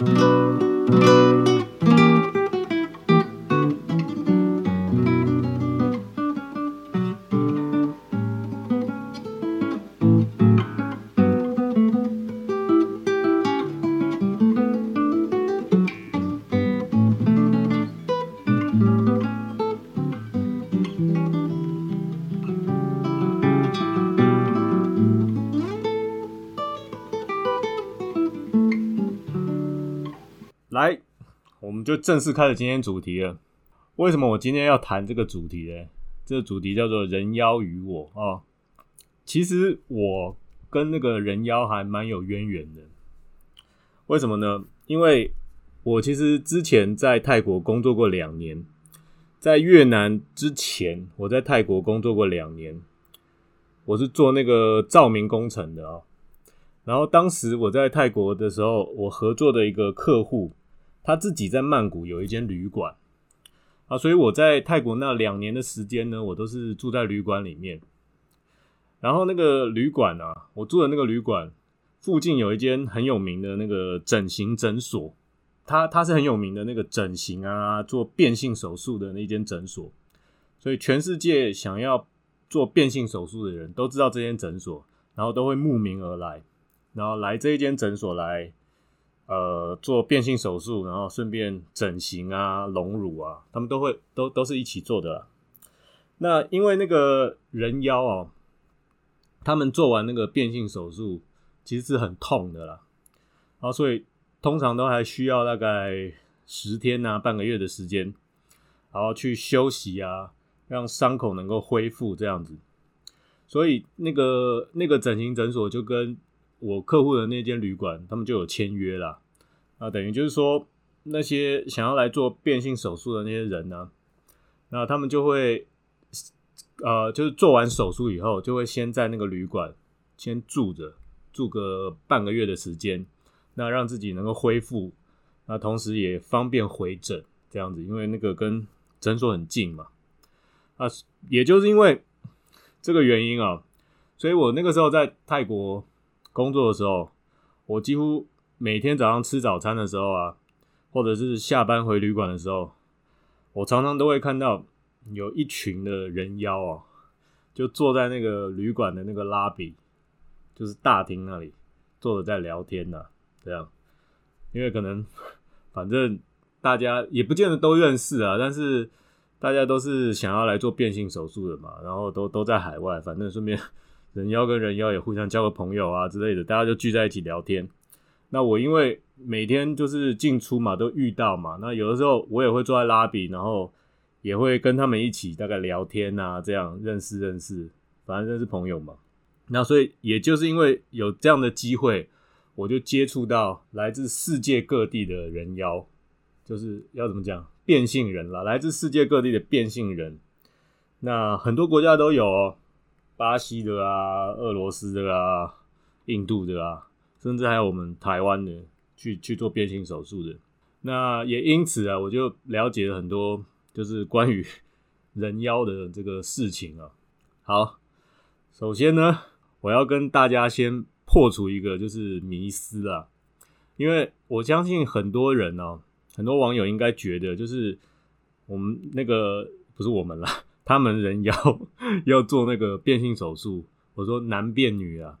来，正式开始今天主题了。为什么我今天要谈这个主题呢？这个主题叫做“人妖与我”哦。其实我跟那个人妖还蛮有渊源的。为什么呢？因为我其实之前在泰国工作过两年，在越南之前，我在泰国工作过两年，我是做那个照明工程的啊。然后当时我在泰国的时候，我合作的一个客户，他自己在曼谷有一间旅馆啊，所以我在泰国那两年的时间呢，我都是住在旅馆里面。然后那个旅馆啊，我住的那个旅馆附近有一间很有名的那个整形诊所，它它是很有名的那个整形啊，做变性手术的那间诊所，所以全世界想要做变性手术的人都知道这间诊所，然后都会慕名而来。然后来这一间诊所来，呃，做变性手术，然后顺便整形啊、隆乳啊，他们都会都都是一起做的。那因为那个人妖哦，他们做完那个变性手术其实是很痛的啦，然后所以通常都还需要大概十天啊、半个月的时间，然后去休息啊，让伤口能够恢复这样子。所以那个那个整形诊所就跟我客户的那间旅馆，他们就有签约啦。啊，等于就是说，那些想要来做变性手术的那些人呢，那他们就会，呃，就是做完手术以后，就会先在那个旅馆先住着，住个半个月的时间，那让自己能够恢复，那同时也方便回诊这样子，因为那个跟诊所很近嘛。啊，也就是因为这个原因啊，所以我那个时候在泰国。工作的时候，我几乎每天早上吃早餐的时候啊，或者是下班回旅馆的时候，我常常都会看到有一群的人妖啊，就坐在那个旅馆的那个拉比，就是大厅那里坐着在聊天呢。这样，因为可能反正大家也不见得都认识啊，但是大家都是想要来做变性手术的嘛，然后都都在海外，反正顺便。人妖跟人妖也互相交个朋友啊之类的，大家就聚在一起聊天。那我因为每天就是进出嘛，都遇到嘛。那有的时候我也会坐在拉比，然后也会跟他们一起大概聊天啊，这样认识认识，反正认识朋友嘛。那所以也就是因为有这样的机会，我就接触到来自世界各地的人妖，就是要怎么讲变性人啦，来自世界各地的变性人。那很多国家都有哦。巴西的啊，俄罗斯的啊，印度的啊，甚至还有我们台湾的去去做变性手术的。那也因此啊，我就了解了很多，就是关于人妖的这个事情啊。好，首先呢，我要跟大家先破除一个就是迷思啊，因为我相信很多人呢，很多网友应该觉得，就是我们那个不是我们啦。他们人妖 要做那个变性手术，我说男变女啊，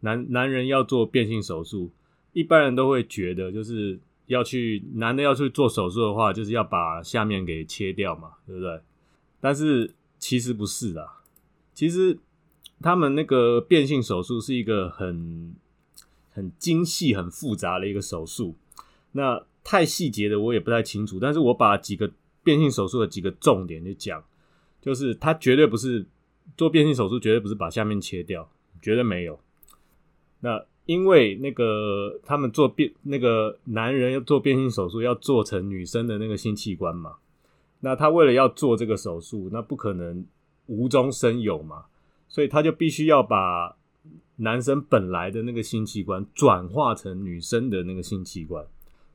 男男人要做变性手术，一般人都会觉得就是要去男的要去做手术的话，就是要把下面给切掉嘛，对不对？但是其实不是的，其实他们那个变性手术是一个很很精细、很复杂的一个手术，那太细节的我也不太清楚，但是我把几个变性手术的几个重点就讲。就是他绝对不是做变性手术，绝对不是把下面切掉，绝对没有。那因为那个他们做变那个男人要做变性手术，要做成女生的那个性器官嘛。那他为了要做这个手术，那不可能无中生有嘛，所以他就必须要把男生本来的那个性器官转化成女生的那个性器官。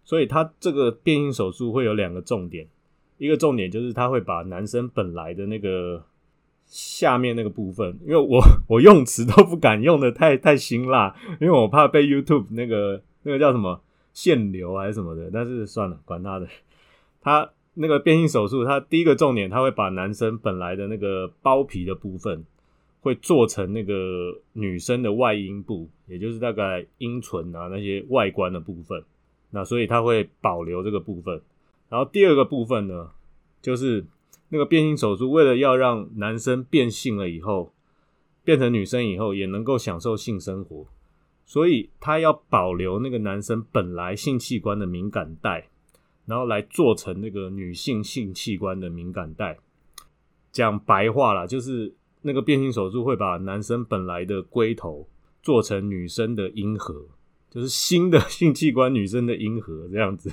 所以他这个变性手术会有两个重点。一个重点就是他会把男生本来的那个下面那个部分，因为我我用词都不敢用的太太辛辣，因为我怕被 YouTube 那个那个叫什么限流还是什么的，但是算了，管他的。他那个变性手术，他第一个重点，他会把男生本来的那个包皮的部分，会做成那个女生的外阴部，也就是大概阴唇啊那些外观的部分。那所以他会保留这个部分。然后第二个部分呢，就是那个变性手术，为了要让男生变性了以后，变成女生以后也能够享受性生活，所以他要保留那个男生本来性器官的敏感带。然后来做成那个女性性器官的敏感带，讲白话啦，就是那个变性手术会把男生本来的龟头做成女生的阴核，就是新的 性器官女生的阴核这样子。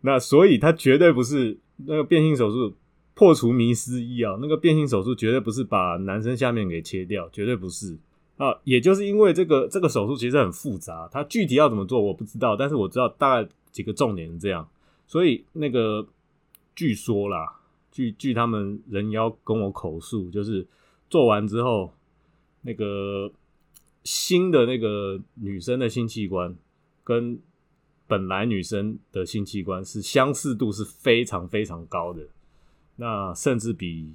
那所以他绝对不是那个变性手术破除迷思一啊，那个变性手术绝对不是把男生下面给切掉，绝对不是啊。也就是因为这个这个手术其实很复杂，它具体要怎么做我不知道，但是我知道大概。几个重点是这样，所以那个据说啦，据据他们人妖跟我口述，就是做完之后，那个新的那个女生的性器官跟本来女生的性器官是相似度是非常非常高的，那甚至比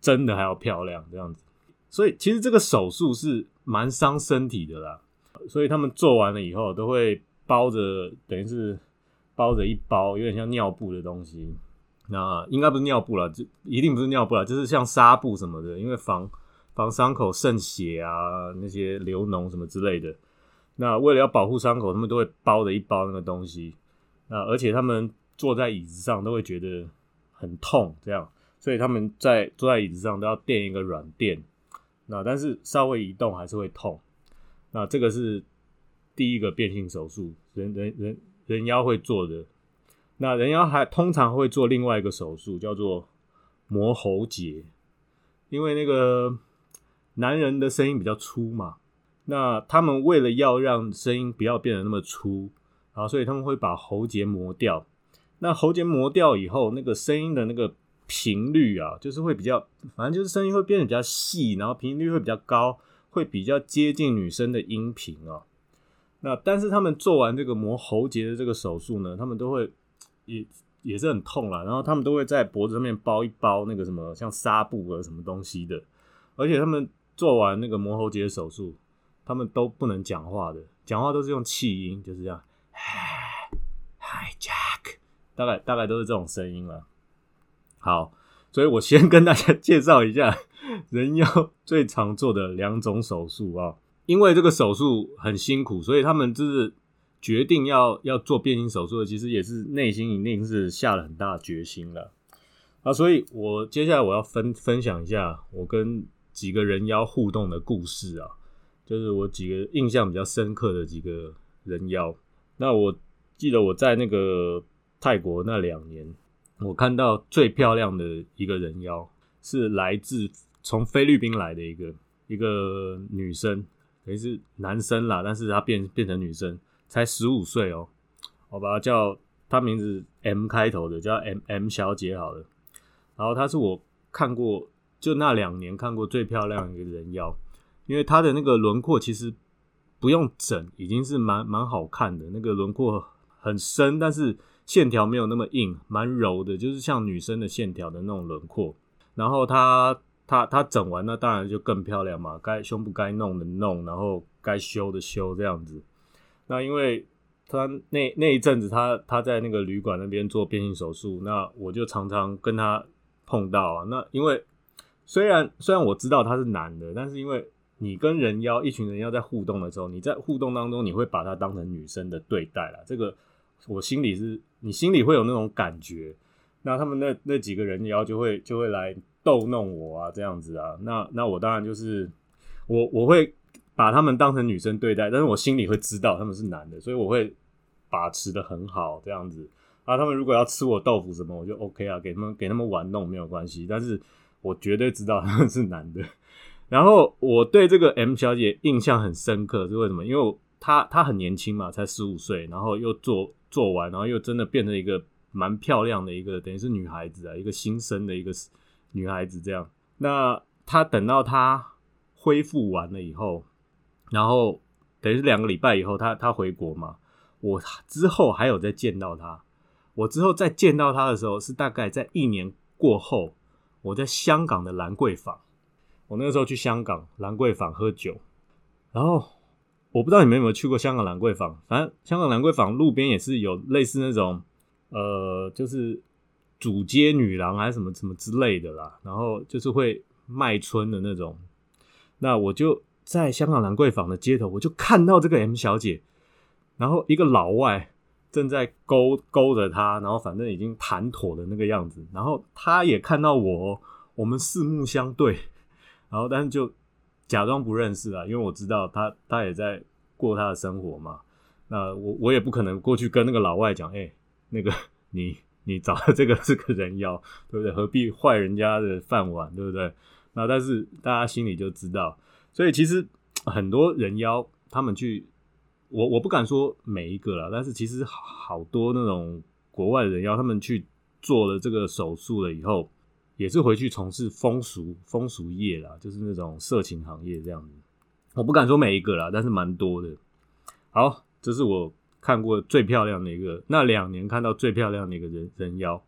真的还要漂亮这样子。所以其实这个手术是蛮伤身体的啦，所以他们做完了以后都会包着，等于是。包着一包有点像尿布的东西，那应该不是尿布了，这一定不是尿布了，就是像纱布什么的，因为防防伤口渗血啊，那些流脓什么之类的。那为了要保护伤口，他们都会包着一包那个东西。那而且他们坐在椅子上都会觉得很痛，这样，所以他们在坐在椅子上都要垫一个软垫。那但是稍微移动还是会痛。那这个是第一个变性手术，人人人。人妖会做的，那人妖还通常会做另外一个手术，叫做磨喉结，因为那个男人的声音比较粗嘛，那他们为了要让声音不要变得那么粗，啊，所以他们会把喉结磨掉。那喉结磨掉以后，那个声音的那个频率啊，就是会比较，反正就是声音会变得比较细，然后频率会比较高，会比较接近女生的音频啊。那但是他们做完这个磨喉结的这个手术呢，他们都会也也是很痛啦，然后他们都会在脖子上面包一包那个什么像纱布啊什么东西的，而且他们做完那个磨喉结手术，他们都不能讲话的，讲话都是用气音，就是这样，Hi Jack，大概大概都是这种声音了。好，所以我先跟大家介绍一下 人妖最常做的两种手术啊。因为这个手术很辛苦，所以他们就是决定要要做变性手术的，其实也是内心一定是下了很大决心了啊。所以我接下来我要分分享一下我跟几个人妖互动的故事啊，就是我几个印象比较深刻的几个人妖。那我记得我在那个泰国那两年，我看到最漂亮的一个人妖是来自从菲律宾来的一个一个女生。等于是男生啦，但是他变变成女生，才十五岁哦。我把他叫他名字 M 开头的，叫 M M 小姐好了。然后她是我看过就那两年看过最漂亮一个人妖，因为她的那个轮廓其实不用整，已经是蛮蛮好看的。那个轮廓很深，但是线条没有那么硬，蛮柔的，就是像女生的线条的那种轮廓。然后她。她她整完那当然就更漂亮嘛，该胸部该弄的弄，然后该修的修这样子。那因为她那那一阵子，她她在那个旅馆那边做变性手术，那我就常常跟她碰到啊。那因为虽然虽然我知道他是男的，但是因为你跟人妖一群人妖在互动的时候，你在互动当中你会把他当成女生的对待了。这个我心里是你心里会有那种感觉。那他们那那几个人妖就会就会来。逗弄我啊，这样子啊，那那我当然就是我我会把他们当成女生对待，但是我心里会知道他们是男的，所以我会把持的很好，这样子啊。他们如果要吃我豆腐什么，我就 OK 啊，给他们给他们玩弄没有关系，但是我绝对知道他们是男的。然后我对这个 M 小姐印象很深刻，是为什么？因为她她很年轻嘛，才十五岁，然后又做做完，然后又真的变成一个蛮漂亮的一个，等于是女孩子啊，一个新生的一个。女孩子这样，那她等到她恢复完了以后，然后等于是两个礼拜以后，她她回国嘛，我之后还有再见到他，我之后再见到他的时候是大概在一年过后，我在香港的兰桂坊，我那个时候去香港兰桂坊喝酒，然后我不知道你们有没有去过香港兰桂坊，反正香港兰桂坊路边也是有类似那种呃，就是主街女郎还是什么什么之类的啦，然后就是会卖春的那种，那我就在香港兰桂坊的街头，我就看到这个 M 小姐。然后一个老外正在勾勾着她，然后反正已经谈妥的那个样子。然后她也看到我，我们四目相对，然后但是就假装不认识啊，因为我知道他他也在过他的生活嘛。那我我也不可能过去跟那个老外讲，哎，那个你你找的这个是个人妖，对不对？何必坏人家的饭碗，对不对？那但是大家心里就知道，所以其实很多人妖他们去。我我不敢说每一个了，但是其实好多那种国外的人妖，他们去做了这个手术了以后，也是回去从事风俗风俗业啦，就是那种色情行业这样子。我不敢说每一个啦，但是蛮多的。好，这是我看过最漂亮的一个，那两年看到最漂亮的一个人人妖。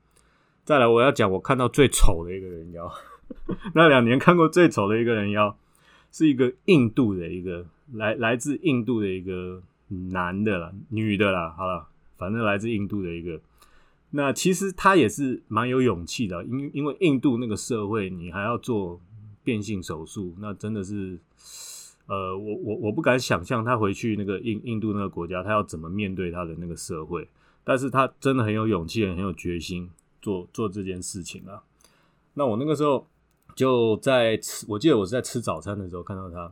再来，我要讲我看到最丑的一个人妖。那两年看过最丑的一个人妖，是一个印度的一个来来自印度的一个。男的啦，女的啦，好了，反正来自印度的一个。那其实他也是蛮有勇气的，因因为印度那个社会，你还要做变性手术，那真的是，呃，我我我不敢想象他回去那个印印度那个国家，他要怎么面对他的那个社会。但是他真的很有勇气，很有决心做做这件事情啊。那我那个时候就在吃，我记得我是在吃早餐的时候看到他。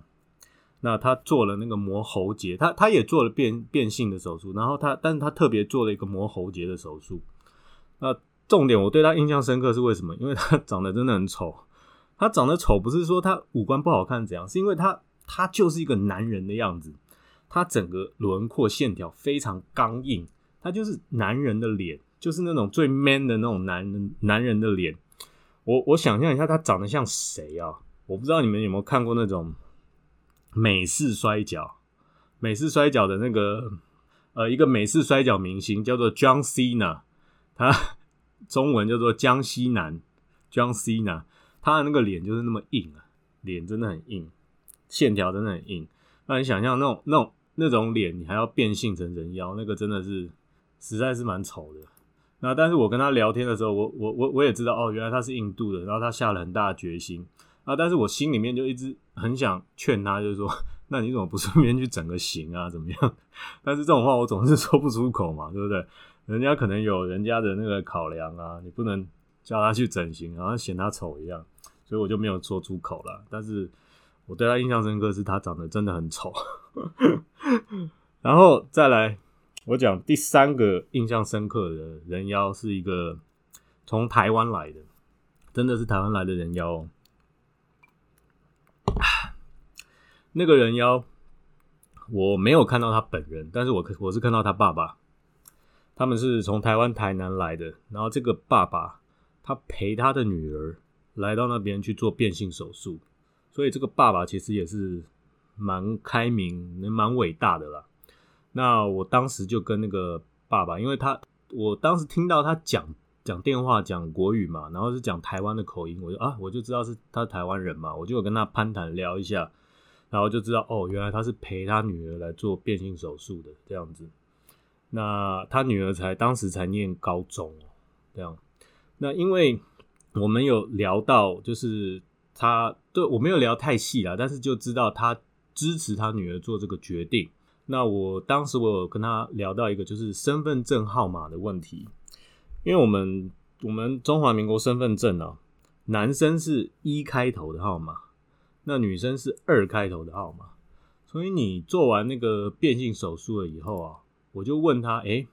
那他做了那个磨喉结，他他也做了变变性的手术，然后他，但是他特别做了一个磨喉结的手术。那重点我对他印象深刻是为什么？因为他 长得真的很丑。他长得丑不是说他五官不好看怎样，是因为他他就是一个男人的样子，他整个轮廓线条非常刚硬，他就是男人的脸，就是那种最 man 的那种男人男人的脸。我我想象一下，他长得像谁啊？我不知道你们有没有看过那种。美式摔跤，美式摔跤的那个呃，一个美式摔跤明星叫做 John Cena，他 中文叫做江西南 John Cena，他的那个脸就是那么硬啊，脸真的很硬，线条真的很硬。那你想象那种那种那种脸，你还要变性成人妖，那个真的是实在是蛮丑的。那但是我跟他聊天的时候，我我我我也知道哦，原来他是印度的，然后他下了很大的决心。啊！但是我心里面就一直很想劝他，就是说，那你怎么不顺便去整个形啊？怎么样？但是这种话我总是说不出口嘛，对不对？人家可能有人家的那个考量啊，你不能叫他去整形，好像嫌他丑一样，所以我就没有说出口了。但是我对他印象深刻是他长得真的很丑。然后再来，我讲第三个印象深刻的人妖是一个从台湾来的，真的是台湾来的人妖。哦 那个人妖，我没有看到他本人，但是我我是看到他爸爸，他们是从台湾台南来的，然后这个爸爸他陪他的女儿来到那边去做变性手术，所以这个爸爸其实也是蛮开明、蛮伟大的啦。那我当时就跟那个爸爸，因为他我当时听到他讲讲电话讲国语嘛，然后是讲台湾的口音，我就啊我就知道是他台湾人嘛，我就跟他攀谈聊一下。然后就知道哦，原来他是陪他女儿来做变性手术的这样子。那他女儿才当时才念高中哦，这样。那因为我们有聊到，就是他对我没有聊太细啦，但是就知道他支持他女儿做这个决定。那我当时我有跟他聊到一个就是身份证号码的问题，因为我们我们中华民国身份证啊，男生是一开头的号码。那女生是二开头的号码，所以你做完那个变性手术了以后啊，我就问他，哎，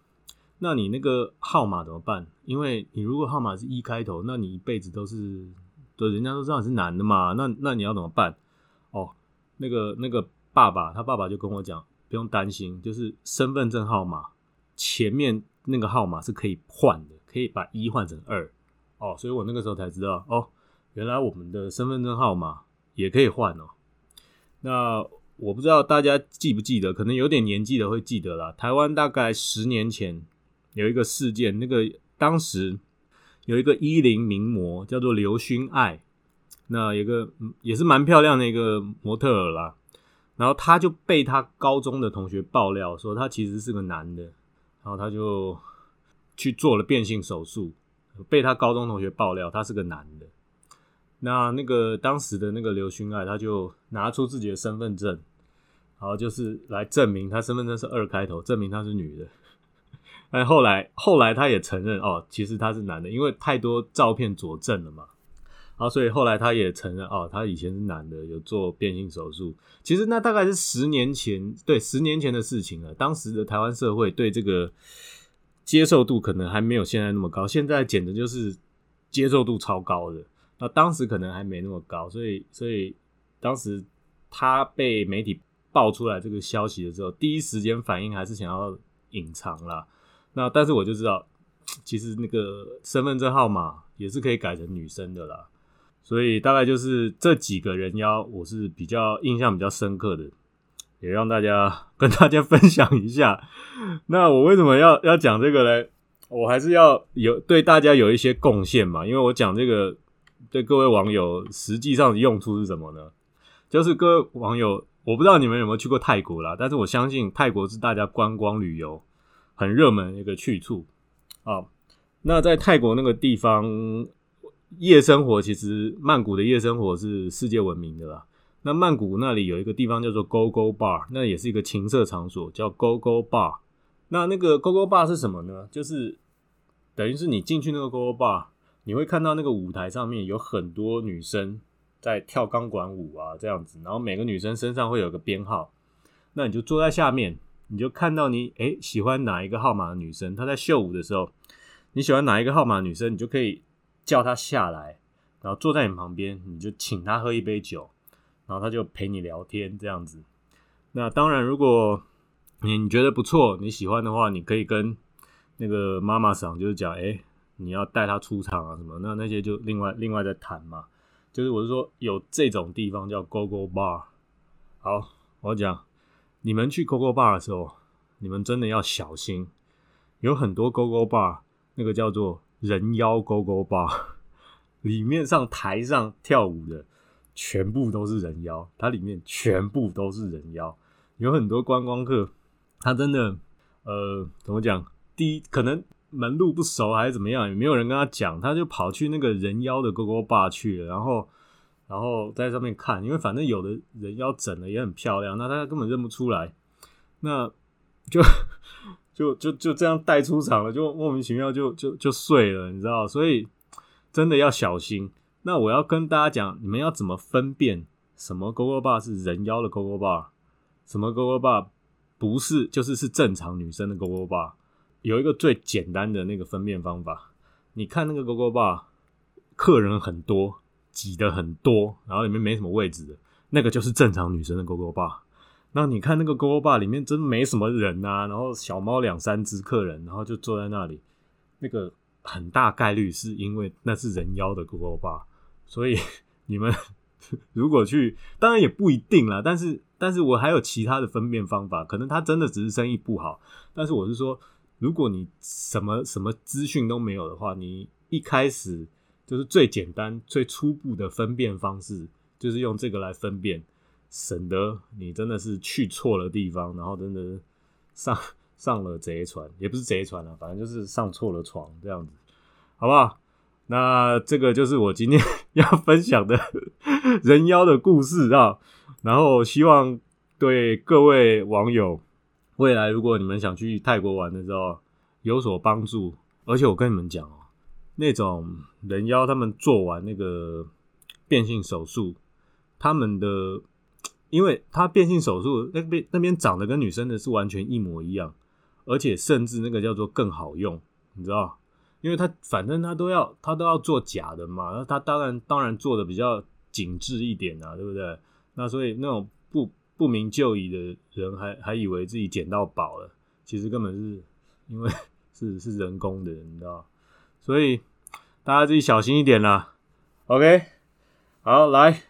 那你那个号码怎么办？因为你如果号码是一开头，那你一辈子都是，对，人家都知道你是男的嘛，那那你要怎么办？哦，那个那个爸爸，他爸爸就跟我讲，不用担心，就是身份证号码前面那个号码是可以换的，可以把一换成二，哦，所以我那个时候才知道，哦，原来我们的身份证号码。也可以换哦。那我不知道大家记不记得，可能有点年纪的会记得啦。台湾大概十年前有一个事件，那个当时有一个一零名模叫做刘薰爱，那有个也是蛮漂亮的一个模特儿啦。然后他就被他高中的同学爆料说他其实是个男的，然后他就去做了变性手术，被他高中同学爆料他是个男的。那那个当时的那个刘勋爱，他就拿出自己的身份证，然后就是来证明他身份证是二开头，证明他是女的。但后来后来他也承认哦，其实他是男的，因为太多照片佐证了嘛。然后所以后来他也承认哦，他以前是男的，有做变性手术。其实那大概是十年前，对，十年前的事情了。当时的台湾社会对这个接受度可能还没有现在那么高，现在简直就是接受度超高的。那当时可能还没那么高，所以所以当时他被媒体爆出来这个消息的时候，第一时间反应还是想要隐藏啦。那但是我就知道，其实那个身份证号码也是可以改成女生的啦。所以大概就是这几个人妖，我是比较印象比较深刻的，也让大家 跟大家分享一下。那我为什么要要讲这个呢？我还是要有对大家有一些贡献嘛，因为我讲这个。对各位网友，实际上的用处是什么呢？就是各位网友，我不知道你们有没有去过泰国啦，但是我相信泰国是大家观光旅游很热门的一个去处啊。那在泰国那个地方，夜生活其实曼谷的夜生活是世界闻名的啦。那曼谷那里有一个地方叫做 Go Go Bar，那也是一个情色场所，叫 Go Go Bar。那那个 Go Go Bar 是什么呢？就是等于是你进去那个 Go Go Bar。你会看到那个舞台上面有很多女生在跳钢管舞啊，这样子，然后每个女生身上会有个编号，那你就坐在下面，你就看到你诶喜欢哪一个号码的女生，她在秀舞的时候，你喜欢哪一个号码女生，你就可以叫她下来，然后坐在你旁边，你就请她喝一杯酒，然后她就陪你聊天这样子。那当然，如果你你觉得不错，你喜欢的话，你可以跟那个妈妈桑就是讲，诶。你要带他出场啊什么？那那些就另外另外再谈嘛。就是我是说有这种地方叫 Go Go Bar。好，我讲你们去 Go Go Bar 的时候，你们真的要小心。有很多 Go Go Bar，那个叫做人妖 Go Go Bar，里面上台上跳舞的全部都是人妖，它里面全部都是人妖。有很多观光客，他真的呃怎么讲？第一可能。门路不熟还是怎么样，也没有人跟他讲，他就跑去那个人妖的勾勾吧去了，然后，然后在上面看，因为反正有的人妖整的也很漂亮，那他根本认不出来，那就 就就就这样带出场了，就莫名其妙就就就碎了，你知道，所以真的要小心。那我要跟大家讲，你们要怎么分辨什么勾勾吧是人妖的勾勾吧，什么勾勾吧不是，就是是正常女生的勾勾吧。有一个最简单的那个分辨方法，你看那个勾勾吧，客人很多，挤的很多，然后里面没什么位置的，那个就是正常女生的勾勾吧。那你看那个勾勾吧里面真没什么人呐，然后小猫两三只客人，然后就坐在那里，那个很大概率是因为那是人妖的勾勾吧。所以 你们 如果去，当然也不一定啦，但是但是我还有其他的分辨方法，可能他真的只是生意不好，但是我是说。如果你什么什么资讯都没有的话，你一开始就是最简单、最初步的分辨方式，就是用这个来分辨，省得你真的是去错了地方，然后真的上上了贼船，也不是贼船了，反正就是上错了床这样子，好不好？那这个就是我今天 要分享的人妖的故事啊，然后希望对各位网友。未来如果你们想去泰国玩的时候有所帮助，而且我跟你们讲哦，那种人妖他们做完那个变性手术，他们的，因为他变性手术那边那边长得跟女生的是完全一模一样，而且甚至那个叫做更好用，你知道？因为他反正他都要他都要做假的嘛，那他当然当然做的比较紧致一点啊，对不对？那所以那种不。明就里的人还还以为自己捡到宝了，其实根本是因为 是是人工的，你知道？所以大家自己小心一点啦。OK，好，来